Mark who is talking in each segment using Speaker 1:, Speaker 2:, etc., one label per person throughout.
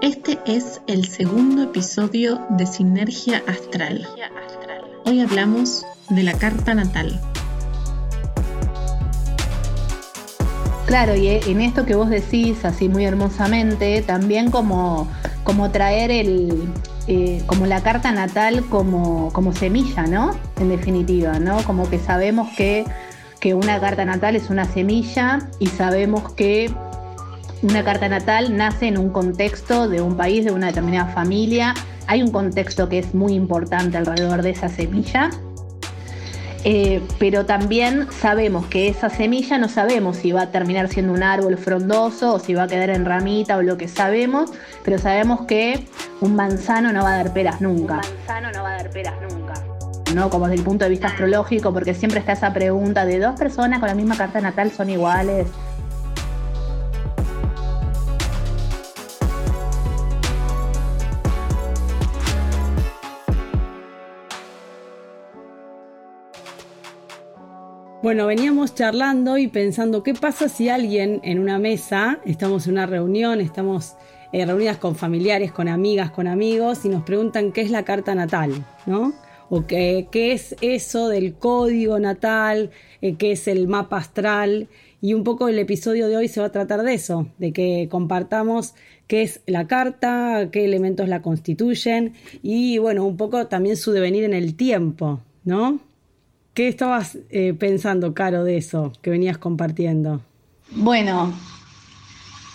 Speaker 1: Este es el segundo episodio de Sinergia Astral. Hoy hablamos de la carta natal.
Speaker 2: Claro, y en esto que vos decís así muy hermosamente, también como, como traer el, eh, como la carta natal como, como semilla, ¿no? En definitiva, ¿no? Como que sabemos que, que una carta natal es una semilla y sabemos que una carta natal nace en un contexto de un país, de una determinada familia. Hay un contexto que es muy importante alrededor de esa semilla. Eh, pero también sabemos que esa semilla no sabemos si va a terminar siendo un árbol frondoso o si va a quedar en ramita o lo que sabemos, pero sabemos que un manzano no va a dar peras nunca. Un manzano no va a dar peras nunca. ¿no? Como desde el punto de vista astrológico, porque siempre está esa pregunta de dos personas con la misma carta natal son iguales.
Speaker 3: Bueno, veníamos charlando y pensando qué pasa si alguien en una mesa, estamos en una reunión, estamos eh, reunidas con familiares, con amigas, con amigos, y nos preguntan qué es la carta natal, ¿no? O qué, qué es eso del código natal, eh, qué es el mapa astral. Y un poco el episodio de hoy se va a tratar de eso, de que compartamos qué es la carta, qué elementos la constituyen y bueno, un poco también su devenir en el tiempo, ¿no? ¿Qué estabas eh, pensando, Caro, de eso que venías compartiendo?
Speaker 2: Bueno,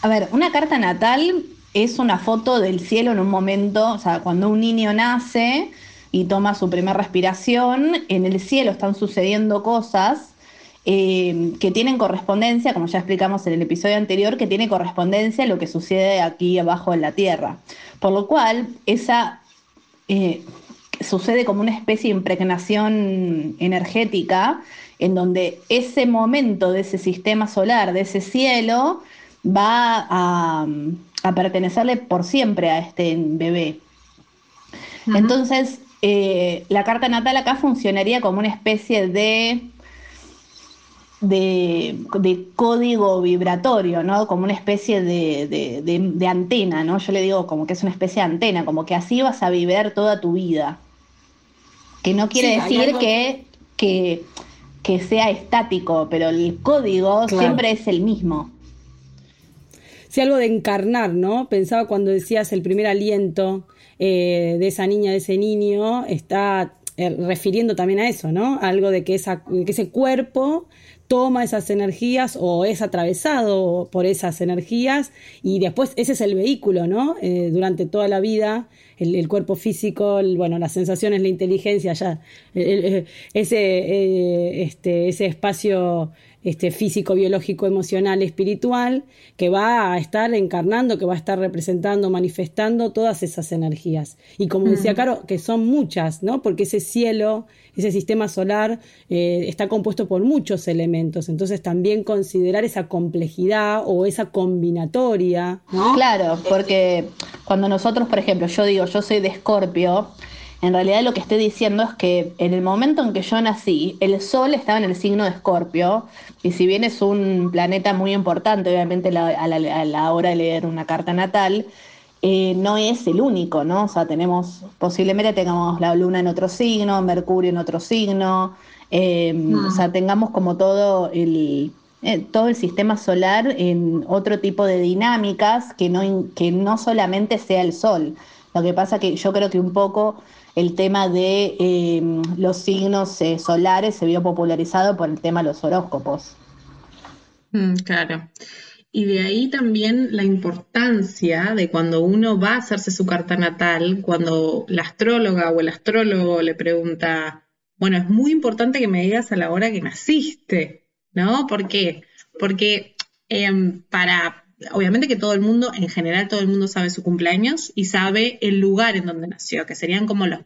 Speaker 2: a ver, una carta natal es una foto del cielo en un momento, o sea, cuando un niño nace y toma su primera respiración, en el cielo están sucediendo cosas eh, que tienen correspondencia, como ya explicamos en el episodio anterior, que tiene correspondencia a lo que sucede aquí abajo en la Tierra. Por lo cual, esa eh, sucede como una especie de impregnación energética en donde ese momento de ese sistema solar, de ese cielo, va a, pertenecerle por siempre a este bebé. Entonces, eh, la carta natal acá funcionaría como una especie de, de, código vibratorio, ¿no? Como una especie de, de, antena, ¿no? Yo le digo como que es una especie de antena, como que así vas a vivir toda tu vida. Que no quiere decir que, que, sea estático, pero el código siempre es el mismo.
Speaker 3: Sí, algo de encarnar, ¿no? Pensaba cuando decías el primer aliento eh, de esa niña, de ese niño, está eh, refiriendo también a eso, ¿no? Algo de que, esa, que ese cuerpo toma esas energías o es atravesado por esas energías y después ese es el vehículo, ¿no? Eh, durante toda la vida el, cuerpo físico, bueno, las sensaciones, la inteligencia, ya, ese, eh, este, ese espacio este, físico, biológico, emocional, espiritual, que va a estar encarnando, que va a estar representando, manifestando todas esas energías. Y como decía Caro, que son muchas, ¿no? Porque ese cielo, ese sistema solar eh, está compuesto por muchos elementos. Entonces también considerar esa complejidad o esa combinatoria.
Speaker 2: Claro, porque cuando nosotros, por ejemplo, yo digo, yo soy de Escorpio, en realidad lo que estoy diciendo es que en el momento en que yo nací, el Sol estaba en el signo de Escorpio, y si bien es un planeta muy importante, obviamente a, la, hora de leer una carta natal, eh, no es el único, ¿no? O sea, tenemos, posiblemente tengamos la Luna en otro signo, Mercurio en otro signo, em, o sea, tengamos como todo el, eh, todo el sistema solar en otro tipo de dinámicas que no, que no solamente sea el Sol. Lo que pasa que yo creo que un poco el tema de em, los signos eh, solares se vio popularizado por el tema de los horóscopos.
Speaker 1: Mm, claro. Y de ahí también la importancia de cuando uno va a hacerse su carta natal, cuando la astróloga o el astrólogo le pregunta, bueno, es muy importante que me digas a la hora que naciste, ¿no? ¿Por qué? Porque em, para obviamente que todo el mundo, en general todo el mundo sabe su cumpleaños y sabe el lugar en donde nació, que serían como los,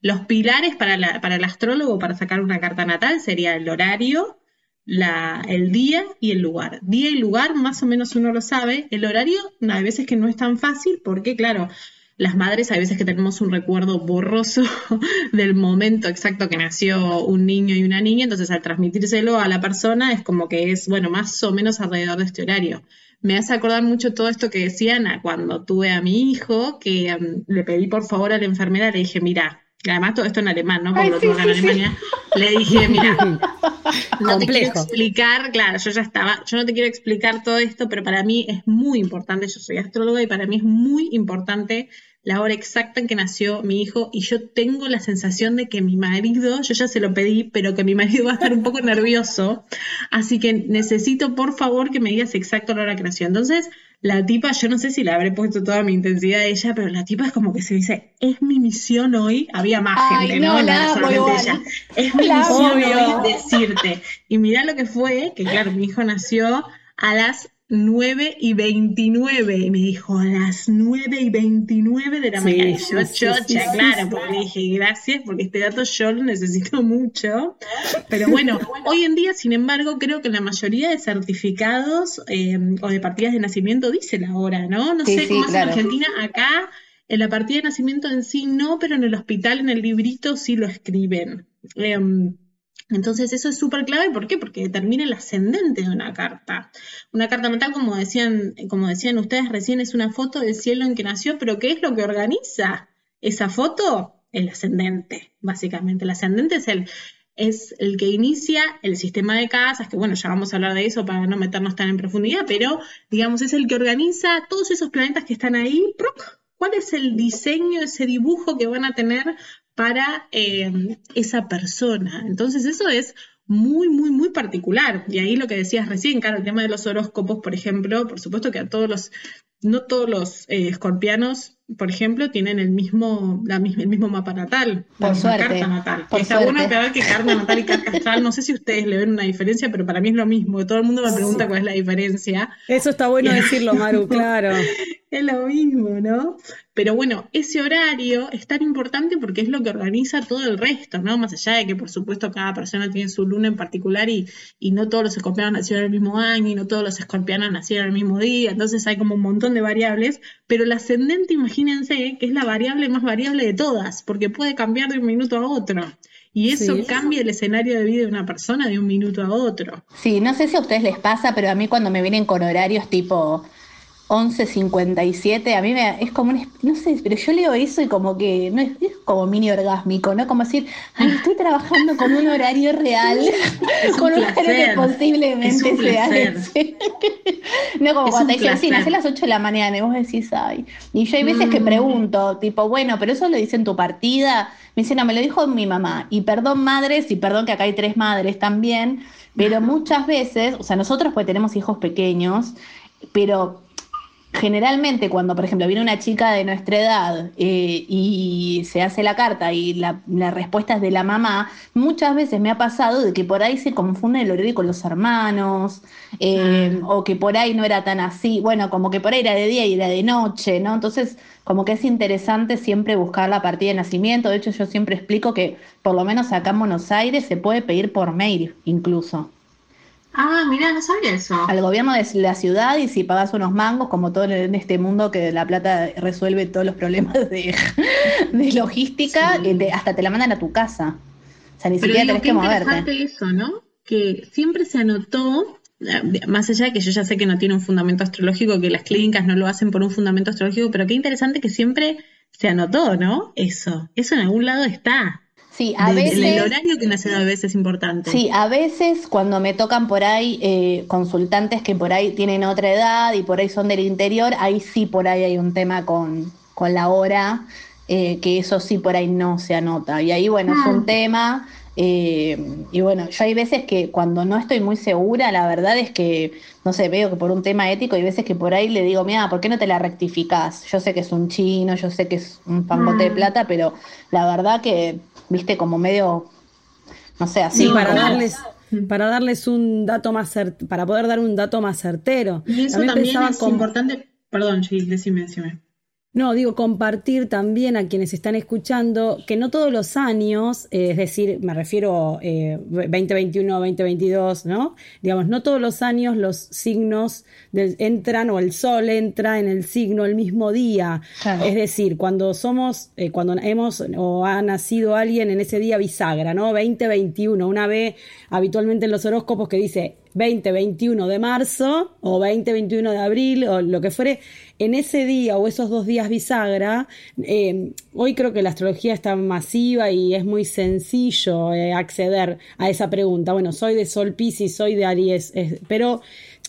Speaker 1: los pilares para, para el astrólogo para sacar una carta natal, sería el horario, la, el día y el lugar. Día y lugar más o menos uno lo sabe, el horario hay veces que no es tan fácil porque claro, las madres hay veces que tenemos un recuerdo borroso del momento exacto que nació un niño y una niña, entonces al transmitírselo a la persona es como que es, bueno, más o menos alrededor de este horario me hace acordar mucho todo esto que decían cuando tuve a mi hijo, que em, le pedí por favor a la enfermera, le dije, mira, además todo esto en alemán, ¿no? Porque lo tuve en Alemania, le dije, mira, no te quiero explicar, claro, yo ya estaba, yo no te quiero explicar todo esto, pero para mí es muy importante, yo soy astróloga y para mí es muy importante la hora exacta en que nació mi hijo y yo tengo la sensación de que mi marido, yo ya se lo pedí, pero que mi marido va a estar un poco nervioso, así que necesito por favor que me digas exacto la hora que nació. Entonces, la tipa, yo no sé si le habré puesto toda mi intensidad a ella, pero la tipa es como que se dice, es mi misión hoy, había más gente, ¿no? solamente ella. Es mi misión hoy decirte. Y mirá lo que fue, que claro, mi hijo nació a las 9 y 29. Y me dijo, a las 9 y 29 de la mañana. Y yo, chocha, claro, porque le dije, gracias, porque este dato yo lo necesito mucho. Pero bueno, hoy en día, sin embargo, creo que la mayoría de certificados eh, o de partidas de nacimiento dice la hora, ¿no? No sé cómo es en Argentina. Acá, en la partida de nacimiento en sí no, pero en el hospital, en el librito, sí lo escriben. Em, entonces eso es súper clave, ¿por qué? Porque determina el ascendente de una carta. Una carta natal, como decían, como decían ustedes recién, es una foto del cielo en que nació, pero ¿qué es lo que organiza esa foto? El ascendente, básicamente. El ascendente es el, es el que inicia el sistema de casas, que bueno, ya vamos a hablar de eso para no meternos tan en profundidad, pero digamos es el que organiza todos esos planetas que están ahí. ¿Cuál es el diseño, ese dibujo que van a tener para eh, esa persona. Entonces eso es muy, muy, muy particular. Y ahí lo que decías recién, claro, el tema de los horóscopos, por ejemplo, por supuesto que a todos los, no todos los eh, escorpianos, por ejemplo, tienen el mismo, la, el mismo mapa natal,
Speaker 2: la misma
Speaker 1: carta natal. Está bueno que carta natal y carta astral. No sé si ustedes le ven una diferencia, pero para mí es lo mismo. Todo el mundo me pregunta cuál es la diferencia.
Speaker 3: Eso está bueno decirlo, Maru, claro.
Speaker 1: es lo mismo, ¿no? Pero bueno, ese horario es tan importante porque es lo que organiza todo el resto, ¿no? Más allá de que, por supuesto, cada persona tiene su luna en particular y, y no todos los escorpianos nacieron el mismo año y no todos los escorpianos nacieron el mismo día, entonces hay como un montón de variables, pero el ascendente, imagínense, que es la variable más variable de todas, porque puede cambiar de un minuto a otro. Y eso cambia el escenario de vida de una persona de un minuto a otro.
Speaker 2: Sí, no sé si a ustedes les pasa, pero a mí cuando me vienen con horarios tipo 11.57, a mí me, es como un, no sé, pero yo leo eso y como que, no es, como mini orgásmico, ¿no? Como decir, ay, estoy trabajando con un horario real, con un, horario que posiblemente sea ese. no, como cuando te dicen, sí, nace a las 8 de la mañana y vos decís, ay. Y yo hay veces que mm. pregunto, tipo, bueno, pero eso lo dice en tu partida. Me dice, no, me lo dijo mi mamá. Y perdón madres, y perdón que acá hay tres madres también, pero muchas veces, o sea, nosotros pues tenemos hijos pequeños, pero generalmente cuando, por ejemplo, viene una chica de nuestra edad eh, y se hace la carta y la, respuesta es de la mamá, muchas veces me ha pasado de que por ahí se confunde el horario con los hermanos, eh, o que por ahí no era tan así, bueno, como que por ahí era de día y era de noche, ¿no? Entonces, como que es interesante siempre buscar la partida de nacimiento, de hecho yo siempre explico que por lo menos acá en Buenos Aires se puede pedir por mail incluso.
Speaker 1: Ah, mira, no sabía eso.
Speaker 2: Al gobierno de la ciudad y si pagas unos mangos, como todo en este mundo que la plata resuelve todos los problemas de, logística, eh, hasta te la mandan a tu casa. O sea, ni siquiera tenés que moverte.
Speaker 1: eso, ¿no? Que siempre se anotó, eh, más allá de que yo ya sé que no tiene un fundamento astrológico, que las clínicas no lo hacen por un fundamento astrológico, pero qué interesante que siempre se anotó, ¿no? Eso, eso en algún lado está.
Speaker 2: Sí, a veces.
Speaker 1: El horario que nace a veces es importante.
Speaker 2: Sí, a veces cuando me tocan por ahí eh, consultantes que por ahí tienen otra edad y por ahí son del interior, ahí sí por ahí hay un tema con, la hora, eh, que eso sí por ahí no se anota. Y ahí, bueno, es un ah. tema. Eh, y bueno, yo hay veces que cuando no estoy muy segura, la verdad es que, no sé, veo que por un tema ético, hay veces que por ahí le digo, mira, ¿por qué no te la rectificás? Yo sé que es un chino, yo sé que es un pangote de ah. plata, pero la verdad que viste, como medio, no sé, así.
Speaker 3: para darles para darles un dato más para poder dar un dato más certero.
Speaker 1: Y eso también, es importante, perdón, sí, decime, decime.
Speaker 3: No, digo, compartir también a quienes están escuchando que no todos los años, eh, es decir, me refiero eh, 2021, 2022, ¿no? Digamos, no todos los años los signos entran o el sol entra en el signo el mismo día. Es decir, cuando somos, eh, cuando hemos o ha nacido alguien en ese día bisagra, ¿no? 2021, una vez habitualmente en los horóscopos que dice 20, 21 de marzo o 20, 21 de abril o lo que fuere, en ese día o esos dos días bisagra, eh, hoy creo que la astrología está masiva y es muy sencillo eh, acceder a esa pregunta. Bueno, soy de Sol Pisces, soy de Aries, pero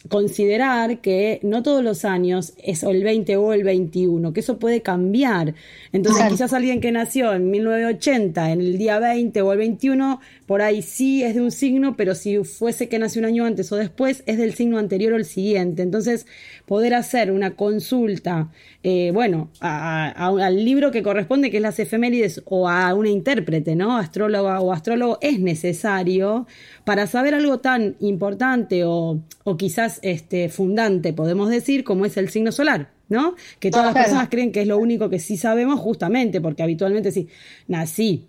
Speaker 3: considerar que no todos los años es el 20 o el 21, que eso puede cambiar. Entonces, quizás alguien que nació en 1980, en el día 20 o el 21, por ahí sí es de un signo, pero si fuese que nació un año antes o después, es del signo anterior o el siguiente. Entonces, poder hacer una consulta, eh, bueno, al libro que corresponde, que es las efemérides, o a una intérprete, ¿no? Astróloga o astrólogo, es necesario para saber algo tan importante o, o quizás este, fundante, podemos decir, como es el signo solar. ¿no? Que todas las personas creen que es lo único que sí sabemos, justamente, porque habitualmente sí, nací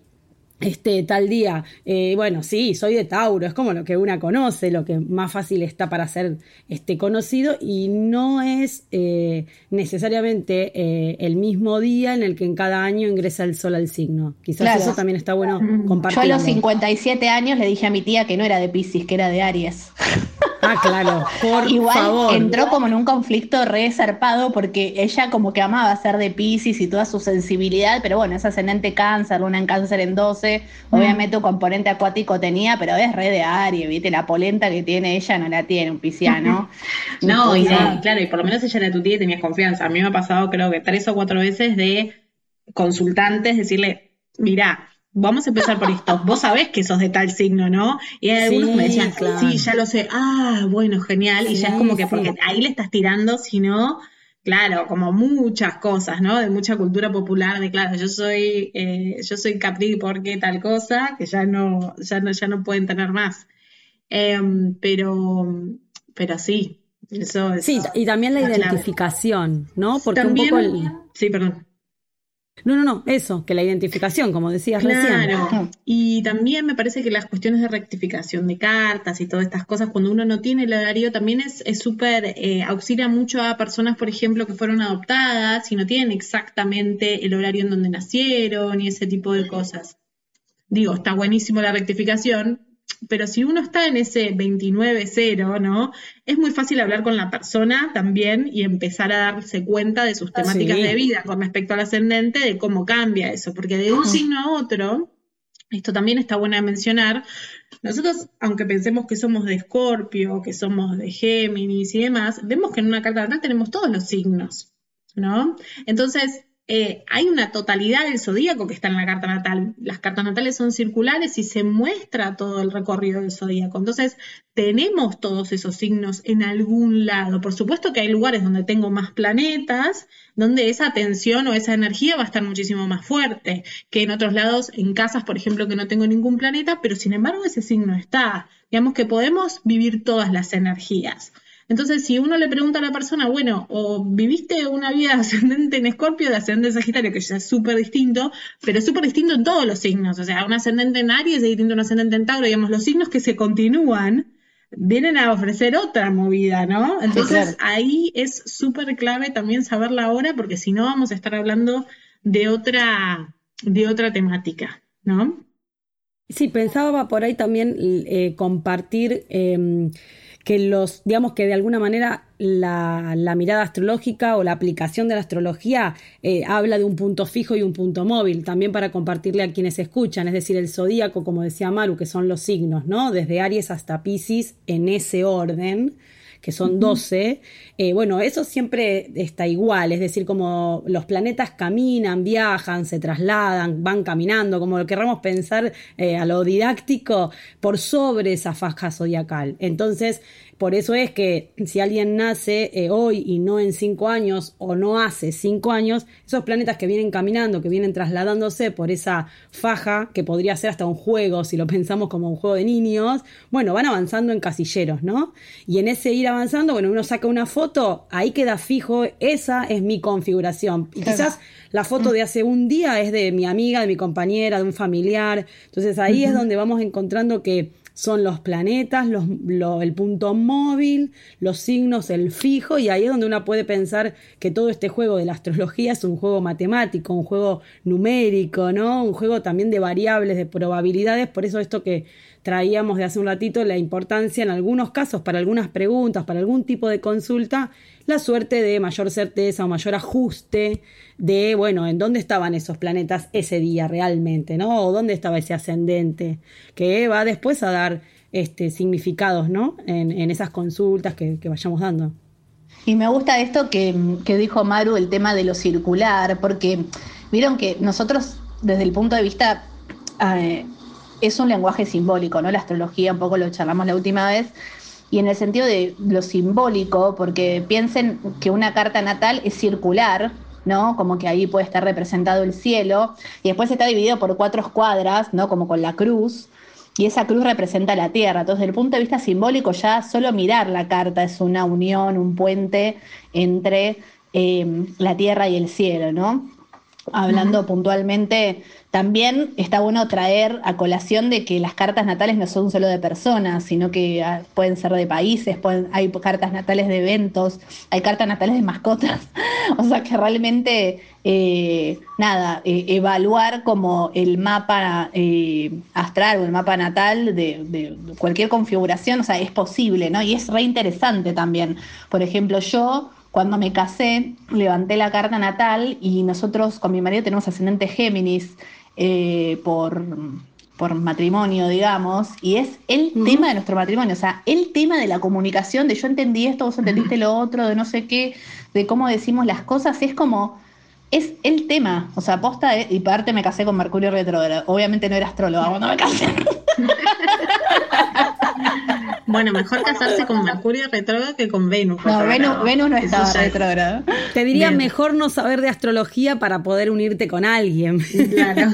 Speaker 3: este tal día, eh, bueno, sí, soy de Tauro, es como lo que una conoce, lo que más fácil está para ser este, conocido y no es eh, necesariamente eh, el mismo día en el que en cada año ingresa el sol al signo. Quizás eso también está bueno compartir.
Speaker 2: Yo a los 57 años le dije a mi tía que no era de Pisces, que era de Aries.
Speaker 3: Ah, claro, por
Speaker 2: Igual entró como en un conflicto re zarpado porque ella como que amaba ser de Pisces y toda su sensibilidad, pero bueno, es ascendente cáncer, luna en cáncer en 12, mm. obviamente un componente acuático tenía, pero es re de Aries, ¿viste? La polenta que tiene ella no la tiene un pisciano.
Speaker 1: no, y claro, y por lo menos ella era tu tía y tenías confianza. A mí me ha pasado creo que tres o cuatro veces de consultantes decirle, mira, vamos a empezar por esto. Vos sabés que sos de tal signo, ¿no? Y hay algunos que me decían, sí, ya lo sé. Ah, bueno, genial. y ya es como que, porque ahí le estás tirando, si no, claro, como muchas cosas, ¿no? De mucha cultura popular, de claro, yo soy, eh, yo soy Capri porque tal cosa, que ya no, ya no, ya no pueden tener más. Em, pero, pero sí, eso es.
Speaker 3: Sí, y también la identificación, ¿no? Porque un poco el...
Speaker 1: Sí, perdón.
Speaker 3: No, no, no, eso, que la identificación, como decías recién.
Speaker 1: Claro, y también me parece que las cuestiones de rectificación de cartas y todas estas cosas, cuando uno no tiene el horario, también es súper, eh, auxilia mucho a personas, por ejemplo, que fueron adoptadas y no tienen exactamente el horario en donde nacieron y ese tipo de cosas. Digo, está buenísimo la rectificación, pero si uno está en ese 29-0, ¿no? Es muy fácil hablar con la persona también y empezar a darse cuenta de sus temáticas de vida con respecto al ascendente, de cómo cambia eso, porque de un signo a otro, esto también está bueno de mencionar, nosotros, aunque pensemos que somos de Escorpio, que somos de Géminis y demás, vemos que en una carta natal tenemos todos los signos, ¿no? Entonces, eh, hay una totalidad del zodíaco que está en la carta natal. Las cartas natales son circulares y se muestra todo el recorrido del zodíaco. Entonces, tenemos todos esos signos en algún lado. Por supuesto que hay lugares donde tengo más planetas, donde esa tensión o esa energía va a estar muchísimo más fuerte que en otros lados, en casas, por ejemplo, que no tengo ningún planeta, pero sin embargo ese signo está. Digamos que podemos vivir todas las energías. Entonces, si uno le pregunta a la persona, bueno, o viviste una vida ascendente en Escorpio, de ascendente en Sagitario, que ya es súper distinto, pero es súper distinto en todos los signos. O sea, un ascendente en Aries es distinto a un ascendente en Tauro, digamos, los signos que se continúan vienen a ofrecer otra movida, ¿no? Entonces, ahí es súper clave también saber la hora, porque si no vamos a estar hablando de otra, de otra temática, ¿no?
Speaker 3: Sí, pensaba por ahí también eh, compartir. Em, que los, digamos que de alguna manera la, mirada astrológica o la aplicación de la astrología eh, habla de un punto fijo y un punto móvil, también para compartirle a quienes escuchan, es decir, el zodíaco, como decía Maru, que son los signos, ¿no? Desde Aries hasta Pisces en ese orden que son 12, eh, bueno, eso siempre está igual, es decir, como los planetas caminan, viajan, se trasladan, van caminando, como lo querramos pensar eh, a lo didáctico, por sobre esa faja zodiacal. Entonces, por eso es que si alguien nace eh, hoy y no en cinco años o no hace cinco años, esos planetas que vienen caminando, que vienen trasladándose por esa faja, que podría ser hasta un juego, si lo pensamos como un juego de niños, bueno, van avanzando en casilleros, ¿no? Y en ese ir avanzando, bueno, uno saca una foto, ahí queda fijo, esa es mi configuración. Y quizás la foto de hace un día es de mi amiga, de mi compañera, de un familiar. Entonces ahí es donde vamos encontrando que son los planetas, los, el punto móvil, los signos, el fijo, y ahí es donde uno puede pensar que todo este juego de la astrología es un juego matemático, un juego numérico, ¿no? Un juego también de variables, de probabilidades, por eso esto que traíamos de hace un ratito, la importancia en algunos casos, para algunas preguntas, para algún tipo de consulta, la suerte de mayor certeza o mayor ajuste de, bueno, en dónde estaban esos planetas ese día realmente, ¿no? O dónde estaba ese ascendente, que va después a dar este, significados, ¿no? En, esas consultas que, vayamos dando.
Speaker 2: Y me gusta esto que, que dijo Maru, el tema de lo circular, porque vieron que nosotros, desde el punto de vista eh, es un lenguaje simbólico, ¿no? La astrología, un poco lo charlamos la última vez, y en el sentido de lo simbólico, porque piensen que una carta natal es circular, ¿no? Como que ahí puede estar representado el cielo, y después está dividido por cuatro escuadras, ¿no? Como con la cruz, y esa cruz representa la tierra. Entonces, desde el punto de vista simbólico, ya solo mirar la carta es una unión, un puente entre eh, la tierra y el cielo, ¿no? Hablando puntualmente también está bueno traer a colación de que las cartas natales no son solo de personas, sino que ah, pueden ser de países, hay cartas natales de eventos, hay cartas natales de mascotas. o sea que realmente, eh, nada, eh, evaluar como el mapa eh, astral o el mapa natal de, de, cualquier configuración, o sea, es posible, ¿no? Y es re interesante también. Por ejemplo, yo cuando me casé, levanté la carta natal y nosotros con mi marido tenemos ascendente Géminis. Eh, por, por matrimonio, digamos, y es el tema de nuestro matrimonio, o sea, el tema de la comunicación, de yo entendí esto, vos entendiste lo otro, de no sé qué, de cómo decimos las cosas, es como, es el tema, o sea, posta, y parte me casé con Mercurio retrógrado, obviamente no era astróloga cuando me casé.
Speaker 1: Bueno, mejor casarse con Mercurio retrógrado que con Venus.
Speaker 2: No, Venus, no estaba retrógrado.
Speaker 3: Te diría mejor no saber de astrología para poder unirte con alguien. Claro.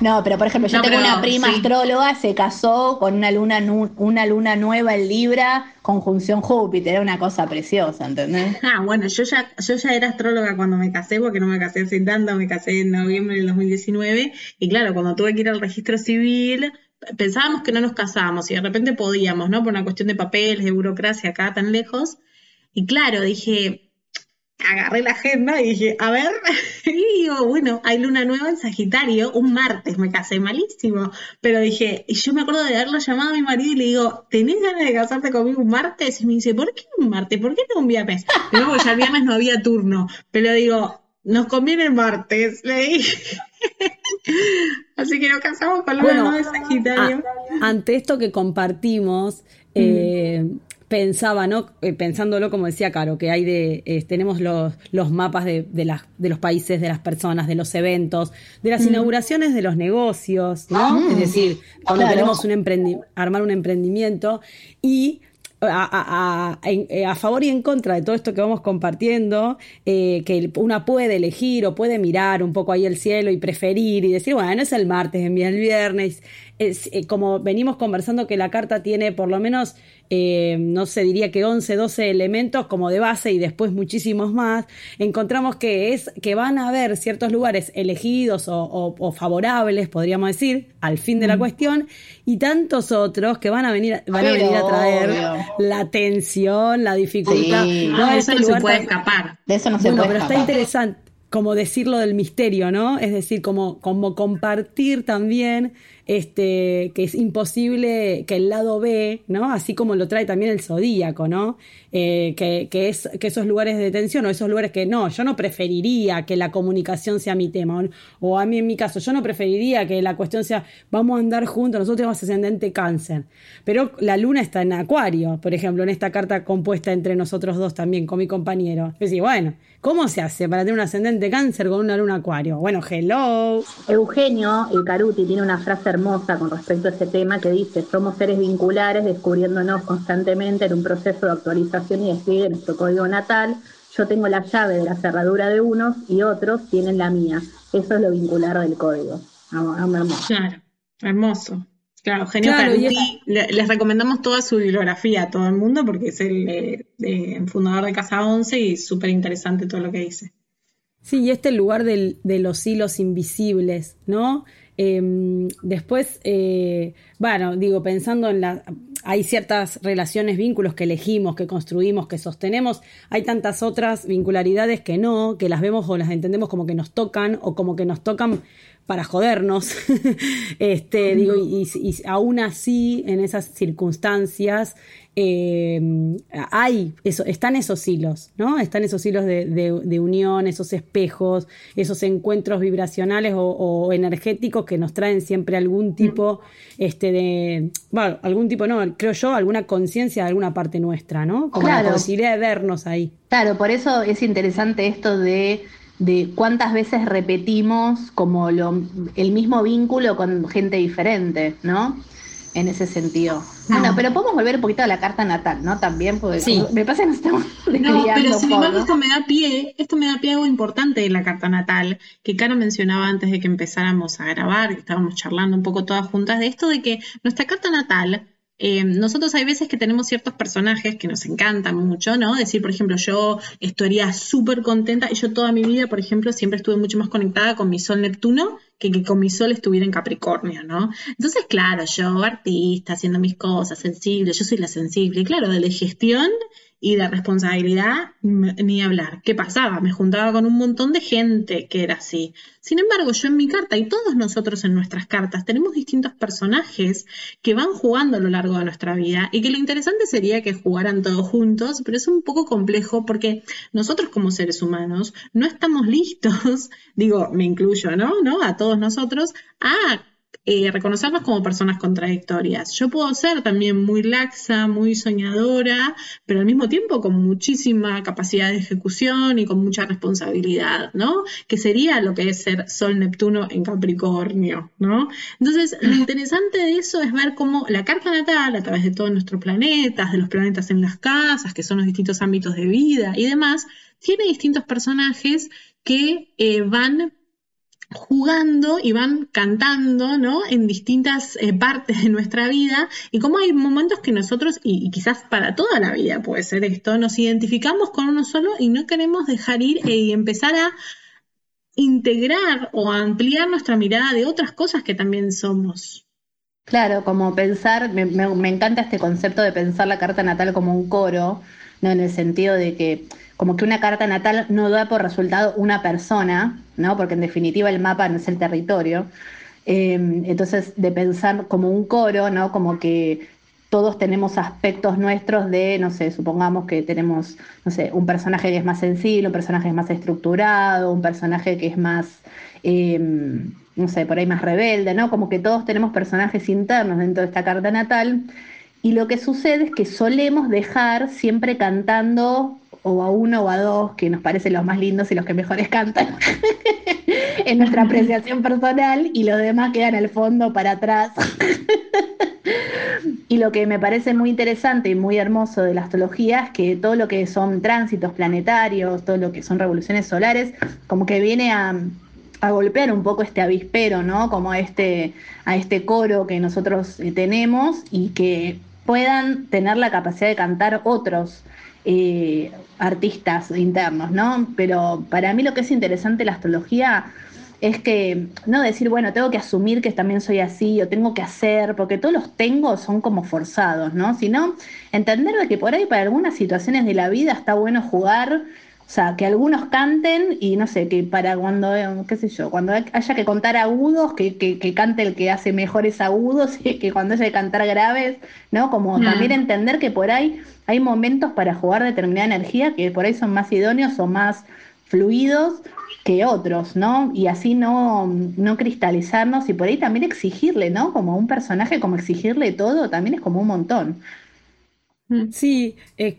Speaker 2: No, pero por ejemplo, yo tengo una prima astróloga, se casó con una luna, una luna nueva en Libra, conjunción Júpiter, era una cosa preciosa, ¿entendés?
Speaker 1: Ah, bueno, yo ya, yo ya era astróloga cuando me casé, porque no me casé hace tanto, me casé en noviembre del 2019, y claro, cuando tuve que ir al registro civil, pensábamos que no nos casábamos y de repente podíamos, ¿no? Por una cuestión de papeles, de burocracia acá tan lejos. Y claro, dije, agarré la agenda y dije, a ver, y digo, bueno, hay luna nueva en Sagitario, un martes me casé malísimo, pero dije, y yo me acuerdo de haberlo llamado a mi marido y le digo, ¿tenés ganas de casarte conmigo un martes? Y me dice, ¿por qué un martes? ¿Por qué no un viernes? Y luego ya el viernes no había turno, pero digo, nos conviene el martes, le dije. Así que nos casamos con Luna de Sagitario.
Speaker 3: ante esto que compartimos, eh, pensaba, ¿no? Eh, pensándolo como decía Caro, que hay de, eh, tenemos los, los mapas de, las, de los países, de las personas, de los eventos, de las inauguraciones de los negocios, ¿no? es decir, cuando queremos un armar un emprendimiento y a, a, favor y en contra de todo esto que vamos compartiendo, eh, que una puede elegir o puede mirar un poco ahí el cielo y preferir y decir, bueno, es el martes, envía el viernes. Es, eh, como venimos conversando que la carta tiene por lo menos eh, no se diría que 11, 12 elementos como de base y después muchísimos más, encontramos que es que van a haber ciertos lugares elegidos o, favorables, podríamos decir, al fin de la mm. cuestión, y tantos otros que van a venir, van a, venir a traer la tensión, la dificultad.
Speaker 1: no, eso no se puede escapar.
Speaker 2: De eso no se puede
Speaker 3: pero está interesante como decirlo del misterio, ¿no? Es decir, como, como compartir también este, que es imposible que el lado B, ¿no? Así como lo trae también el zodíaco, ¿no? Eh, que, que, es, que esos lugares de detención o esos lugares que no, yo no preferiría que la comunicación sea mi tema, o, a mí en mi caso, yo no preferiría que la cuestión sea, vamos a andar juntos, nosotros tenemos ascendente cáncer, pero la luna está en acuario, por ejemplo, en esta carta compuesta entre nosotros dos también, con mi compañero. Es decir, bueno, ¿cómo se hace para tener un ascendente cáncer con una luna acuario? Bueno, hello.
Speaker 2: Eugenio, el Caruti, tiene una frase hermosa con respecto a ese tema que dice, somos seres vinculares descubriéndonos constantemente en un proceso de actualización y despliegue nuestro código natal. Yo tengo la llave de la cerradura de unos y otros tienen la mía. Eso es lo vincular del código.
Speaker 1: hermoso. Claro, hermoso. Claro, Eugenio Caruti, les recomendamos toda su bibliografía a todo el mundo porque es el, el fundador de Casa 11 y súper interesante todo lo que dice.
Speaker 3: Sí, y este lugar del, de los hilos invisibles, ¿no? Em, después, eh, bueno, digo, pensando en la... Hay ciertas relaciones, vínculos que elegimos, que construimos, que sostenemos. Hay tantas otras vincularidades que no, que las vemos o las entendemos como que nos tocan o como que nos tocan para jodernos. este, digo, y, aún así, en esas circunstancias, eh, hay, eso, están esos hilos, ¿no? Están esos hilos de, unión, esos espejos, esos encuentros vibracionales o, energéticos que nos traen siempre algún tipo este, de, bueno, algún tipo, no, creo yo, alguna conciencia de alguna parte nuestra, ¿no? Como la posibilidad de vernos ahí.
Speaker 2: Claro, por eso es interesante esto de de cuántas veces repetimos como lo, el mismo vínculo con gente diferente, ¿no? En ese sentido. Bueno, pero podemos volver un poquito a la carta natal, ¿no? También, porque me pasa que nos estamos
Speaker 1: No, pero sin embargo esto me da pie, esto me da pie algo importante de la carta natal, que Cara mencionaba antes de que empezáramos a grabar, que estábamos charlando un poco todas juntas, de esto de que nuestra carta natal eh, nosotros hay veces que tenemos ciertos personajes que nos encantan mucho, ¿no? Decir, por ejemplo, yo estaría súper contenta y yo toda mi vida, por ejemplo, siempre estuve mucho más conectada con mi sol Neptuno que, que con mi sol estuviera en Capricornio, ¿no? Entonces, claro, yo artista, haciendo mis cosas, sensible, yo soy la sensible, claro, de la gestión y de responsabilidad ni hablar. ¿Qué pasaba? Me juntaba con un montón de gente que era así. Sin embargo, yo en mi carta y todos nosotros en nuestras cartas tenemos distintos personajes que van jugando a lo largo de nuestra vida y que lo interesante sería que jugaran todos juntos, pero es un poco complejo porque nosotros como seres humanos no estamos listos, digo, me incluyo, ¿no? ¿No? A todos nosotros, a eh, reconocernos como personas contradictorias. Yo puedo ser también muy laxa, muy soñadora, pero al mismo tiempo con muchísima capacidad de ejecución y con mucha responsabilidad, ¿no? Que sería lo que es ser Sol Neptuno en Capricornio, ¿no? Entonces, lo interesante de eso es ver cómo la carta natal, a través de todos nuestros planetas, de los planetas en las casas, que son los distintos ámbitos de vida y demás, tiene distintos personajes que eh, van jugando y van cantando, ¿no? En distintas eh, partes de nuestra vida y como hay momentos que nosotros, y, quizás para toda la vida puede ser esto, nos identificamos con uno solo y no queremos dejar ir y empezar a integrar o ampliar nuestra mirada de otras cosas que también somos.
Speaker 2: Claro, como pensar, me, me encanta este concepto de pensar la carta natal como un coro, ¿no? En el sentido de que como que una carta natal no da por resultado una persona, ¿no? Porque en definitiva el mapa no es el territorio. Em, entonces, de pensar como un coro, ¿no? Como que todos tenemos aspectos nuestros de, no sé, supongamos que tenemos, no sé, un personaje que es más sensible, un personaje que es más estructurado, un personaje que es más, em, no sé, por ahí más rebelde, ¿no? Como que todos tenemos personajes internos dentro de esta carta natal. Y lo que sucede es que solemos dejar siempre cantando o a uno o a dos que nos parecen los más lindos y los que mejores cantan en nuestra apreciación personal y los demás quedan al fondo para atrás. y lo que me parece muy interesante y muy hermoso de la astrología es que todo lo que son tránsitos planetarios, todo lo que son revoluciones solares, como que viene a, golpear un poco este avispero, ¿no? Como este, a este coro que nosotros eh, tenemos y que puedan tener la capacidad de cantar otros artistas internos, ¿no? Pero para mí lo que es interesante la astrología es que no decir, bueno, tengo que asumir que también soy así o tengo que hacer, porque todos los tengo son como forzados, ¿no? Sino entender de que por ahí para algunas situaciones de la vida está bueno jugar o sea, que algunos canten y no sé, que para cuando, qué sé yo, cuando haya que contar agudos, que, que, cante el que hace mejores agudos y que cuando haya que cantar graves, ¿no? Como también entender que por ahí hay momentos para jugar determinada energía que por ahí son más idóneos o más fluidos que otros, ¿no? Y así no, no cristalizarnos y por ahí también exigirle, ¿no? Como un personaje, como exigirle todo, también es como un montón.
Speaker 3: Mm. Sí, eh,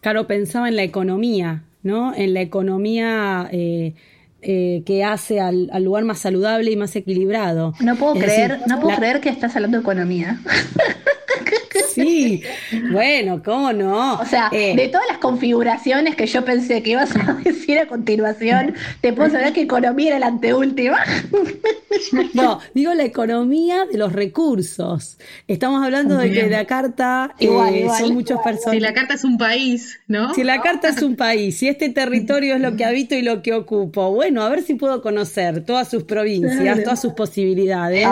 Speaker 3: claro, pensaba en la economía, ¿no? En la economía eh, eh, que hace al, lugar más saludable y más equilibrado.
Speaker 2: No puedo creer, no puedo creer que estás hablando de economía.
Speaker 3: Sí, bueno, ¿cómo no?
Speaker 2: O sea, de todas las configuraciones que yo pensé que ibas a decir a continuación, te puedo saber que economía era la anteúltima.
Speaker 3: No, digo la economía de los recursos. Estamos hablando de que la carta eh, son muchos personas.
Speaker 1: Si la carta es un país, ¿no?
Speaker 3: Si la carta es un país, si este territorio es lo que habito y lo que ocupo, bueno, a ver si puedo conocer todas sus provincias, todas sus posibilidades.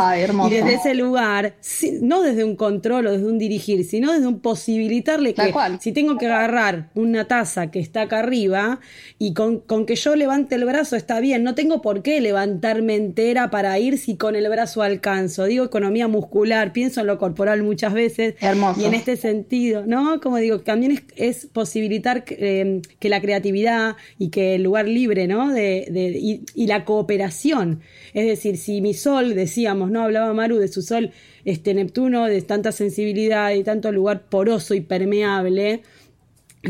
Speaker 3: y desde ese lugar, no desde un control o desde un dirigir, sino desde un posibilitarle que si tengo que agarrar una taza que está acá arriba y con, con que yo levante el brazo está bien, no tengo por qué levantarme entera para ir si con el brazo alcanzo. Digo economía muscular, pienso en lo corporal muchas veces.
Speaker 2: Hermoso.
Speaker 3: Y en este sentido, ¿no? Como digo, también es, posibilitar eh, que la creatividad y que el lugar libre, ¿no? De, y, y, la cooperación. Es decir, si mi sol, decíamos, ¿no? Hablaba Maru de su sol, este Neptuno, de tanta sensibilidad y tanto lugar poroso y permeable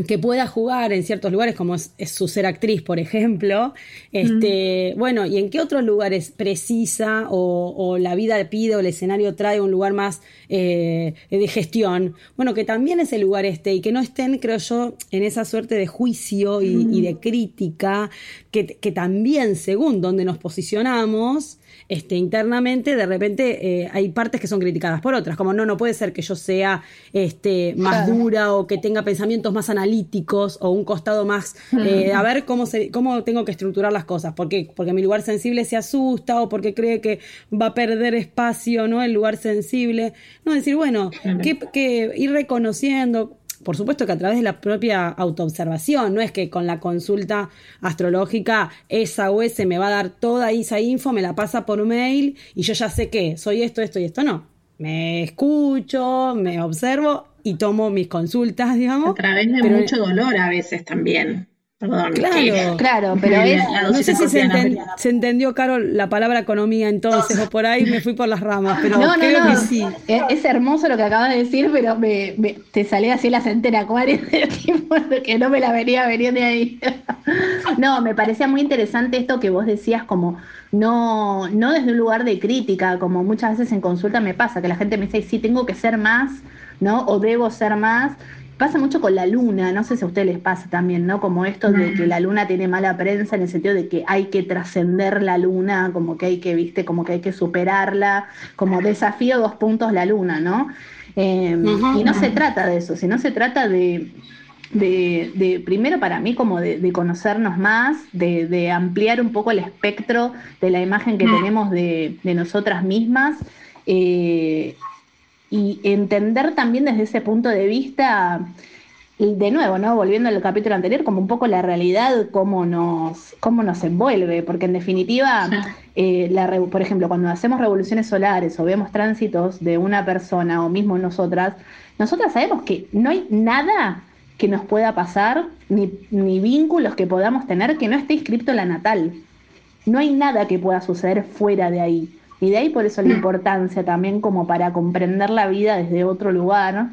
Speaker 3: que pueda jugar en ciertos lugares, como es, su ser actriz, por ejemplo. Este, Bueno, ¿y en qué otros lugares precisa o, la vida pide o el escenario trae un lugar más eh, de gestión? Bueno, que también ese lugar esté y que no estén, creo yo, en esa suerte de juicio y, de crítica, que, que, también, según donde nos posicionamos, este, internamente, de repente eh, hay partes que son criticadas por otras, como no, no puede ser que yo sea este, más dura o que tenga pensamientos más analíticos o un costado más, eh, a ver cómo, se, cómo tengo que estructurar las cosas, ¿por qué? Porque mi lugar sensible se asusta o porque cree que va a perder espacio, ¿no? El lugar sensible, no, decir, bueno, que, que ir reconociendo, por supuesto que a través de la propia autoobservación, no es que con la consulta astrológica esa o ese me va a dar toda esa info, me la pasa por mail y yo ya sé que soy esto, esto y esto, no. Me escucho, me observo y tomo mis consultas, digamos.
Speaker 1: A través de mucho dolor a veces también. Perdón,
Speaker 2: claro, claro, pero es,
Speaker 3: no sé si se, entendió, Carol, la palabra economía entonces, o por ahí me fui por las ramas, pero creo que sí.
Speaker 2: Es, hermoso lo que acabas de decir, pero me, te salí así la centena acuario, que no me la venía venir de ahí. no, me parecía muy interesante esto que vos decías, como no, no desde un lugar de crítica, como muchas veces en consulta me pasa, que la gente me dice, sí, tengo que ser más, ¿no? O debo ser más, Pasa mucho con la luna, no sé si a ustedes les pasa también, ¿no? Como esto de que la luna tiene mala prensa en el sentido de que hay que trascender la luna, como que hay que, viste, como que hay que superarla, como desafío dos puntos la luna, ¿no? Em, y no se trata de eso, sino se trata de, de, primero para mí como de, conocernos más, de, ampliar un poco el espectro de la imagen que tenemos de, nosotras mismas eh, y entender también desde ese punto de vista, de nuevo, ¿no? Volviendo al capítulo anterior, como un poco la realidad, cómo nos, cómo nos envuelve, porque en definitiva, eh, la, por ejemplo, cuando hacemos revoluciones solares o vemos tránsitos de una persona o mismo nosotras, nosotras sabemos que no hay nada que nos pueda pasar, ni, ni vínculos que podamos tener que no esté inscrito en la natal. No hay nada que pueda suceder fuera de ahí. Y de ahí por eso la mm. importancia también como para comprender la vida desde otro lugar,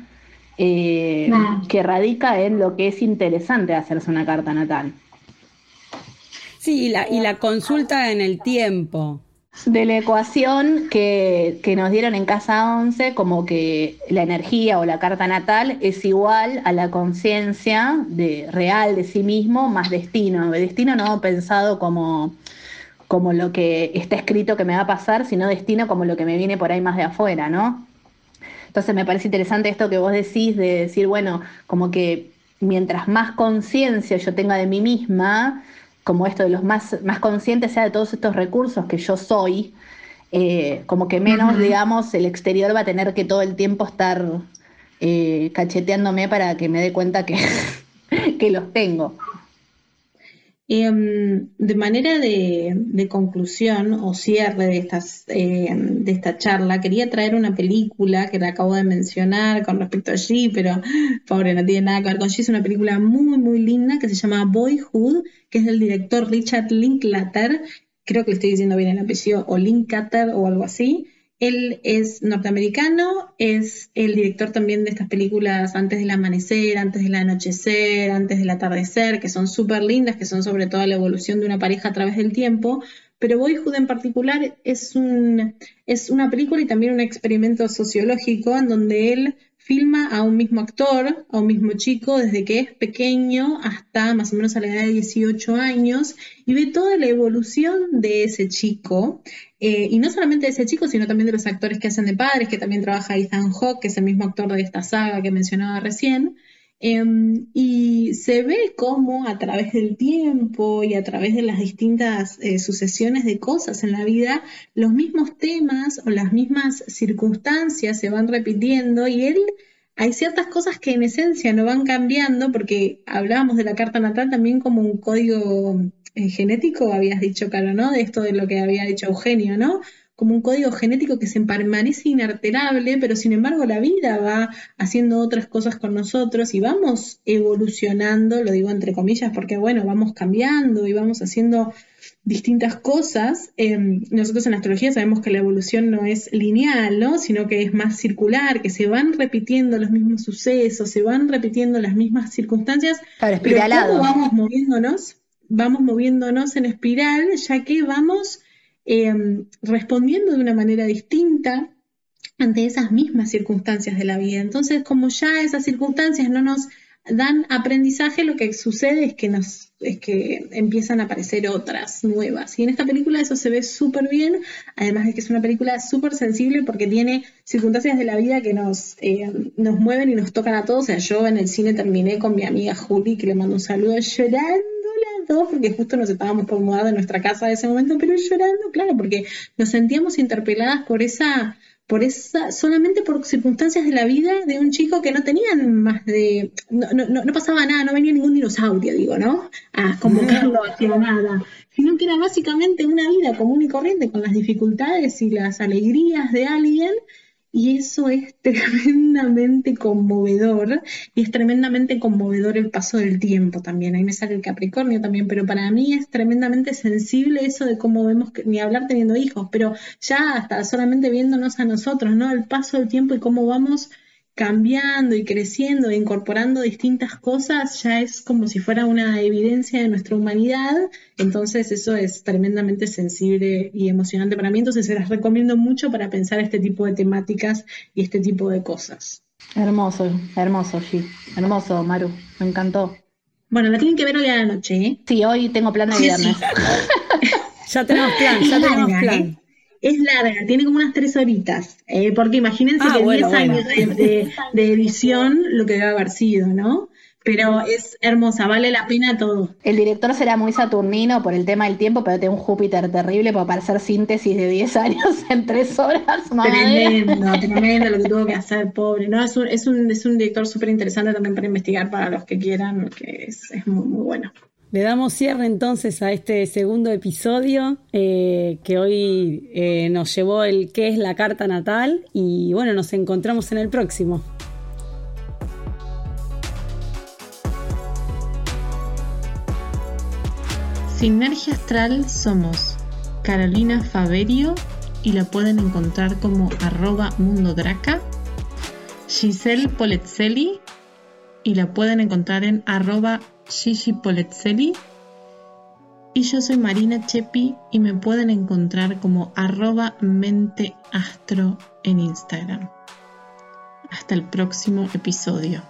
Speaker 2: eh, que radica en lo que es interesante hacerse una carta natal.
Speaker 3: Sí, y la, y la consulta en el tiempo.
Speaker 2: De la ecuación que, que, nos dieron en casa 11, como que la energía o la carta natal es igual a la conciencia de, real de sí mismo más destino. Destino no pensado como como lo que está escrito que me va a pasar, sino destino como lo que me viene por ahí más de afuera, ¿no? Entonces me parece interesante esto que vos decís de decir, bueno, como que mientras más conciencia yo tenga de mí misma, como esto de los más, más conscientes sea de todos estos recursos que yo soy, eh, como que menos, digamos, el exterior va a tener que todo el tiempo estar eh, cacheteándome para que me dé cuenta que, que los tengo.
Speaker 1: Em, de manera de, conclusión o cierre de, estas, em, de esta charla, quería traer una película que la acabo de mencionar con respecto a G, pero pobre, no tiene nada que ver con G. Es una película muy, muy linda que se llama Boyhood, que es del director Richard Linklater. Creo que le estoy diciendo bien el apellido, o Linklater o algo así. Él es norteamericano, es el director también de estas películas Antes del amanecer, Antes del anochecer, Antes del atardecer, que son súper lindas, que son sobre todo la evolución de una pareja a través del tiempo. Pero Boyhood en particular es, un, es una película y también un experimento sociológico en donde él filma a un mismo actor, a un mismo chico, desde que es pequeño hasta más o menos a la edad de 18 años, y ve toda la evolución de ese chico, eh, y no solamente de ese chico, sino también de los actores que hacen de padres, que también trabaja Ethan Hawke, que es el mismo actor de esta saga que mencionaba recién. Em, y se ve cómo a través del tiempo y a través de las distintas eh, sucesiones de cosas en la vida, los mismos temas o las mismas circunstancias se van repitiendo y él, hay ciertas cosas que en esencia no van cambiando porque hablábamos de la carta natal también como un código eh, genético, habías dicho, Caro, ¿no? De esto de lo que había dicho Eugenio, ¿no? Como un código genético que se permanece inalterable, pero sin embargo la vida va haciendo otras cosas con nosotros y vamos evolucionando, lo digo entre comillas, porque bueno, vamos cambiando y vamos haciendo distintas cosas. Em, nosotros en astrología sabemos que la evolución no es lineal, ¿no? sino que es más circular, que se van repitiendo los mismos sucesos, se van repitiendo las mismas circunstancias,
Speaker 2: pero vamos
Speaker 1: moviéndonos, vamos moviéndonos en espiral, ya que vamos Em, respondiendo de una manera distinta ante esas mismas circunstancias de la vida. Entonces, como ya esas circunstancias no nos dan aprendizaje, lo que sucede es que nos es que empiezan a aparecer otras nuevas. Y en esta película eso se ve súper bien, además de que es una película súper sensible porque tiene circunstancias de la vida que nos, eh, nos mueven y nos tocan a todos. O sea, yo en el cine terminé con mi amiga Juli, que le mando un saludo llorando porque justo nos estábamos por mudar de nuestra casa en ese momento, pero llorando, claro, porque nos sentíamos interpeladas por esa, por esa, solamente por circunstancias de la vida de un chico que no tenían más de, no, no, no pasaba nada, no venía ningún dinosaurio, digo, ¿no? A convocarlo hacia nada, sino que era básicamente una vida común y corriente con las dificultades y las alegrías de alguien y eso es tremendamente conmovedor y es tremendamente conmovedor el paso del tiempo también. Ahí me sale el Capricornio también, pero para mí es tremendamente sensible eso de cómo vemos, ni hablar teniendo hijos, pero ya hasta solamente viéndonos a nosotros, ¿no? El paso del tiempo y cómo vamos cambiando y creciendo e incorporando distintas cosas ya es como si fuera una evidencia de nuestra humanidad. Entonces eso es tremendamente sensible y emocionante para mí. Entonces se las recomiendo mucho para pensar este tipo de temáticas y este tipo de cosas.
Speaker 2: Hermoso, hermoso, sí. Hermoso, Maru. Me encantó.
Speaker 1: Bueno, la tienen que ver hoy a la noche, ¿eh?
Speaker 2: Sí, hoy tengo plan de viernes.
Speaker 3: ya tenemos plan, ya tenemos plan.
Speaker 1: Es larga, tiene como unas tres horitas, eh, porque imagínense ah, que 10 años de, edición lo que debe haber sido, ¿no? Pero es hermosa, vale la pena todo.
Speaker 2: El director será muy saturnino por el tema del tiempo, pero tiene un Júpiter terrible para hacer síntesis de 10 años en tres horas.
Speaker 1: Tremendo, tremendo lo que tuvo que hacer, pobre. No, es un, es un, es un director súper interesante también para investigar para los que quieran, que es, es muy, muy bueno.
Speaker 3: Le damos cierre entonces a este segundo episodio eh, que hoy eh, nos llevó el qué es la carta natal y bueno, nos encontramos en el próximo.
Speaker 1: Sinergia Astral somos Carolina Faberio y la pueden encontrar como arroba mundodraca, Giselle Polezzelli y la pueden encontrar en arroba Gigi Polezzelli. Y yo soy Marina Chepi y me pueden encontrar como arroba menteastro en Instagram. Hasta el próximo episodio.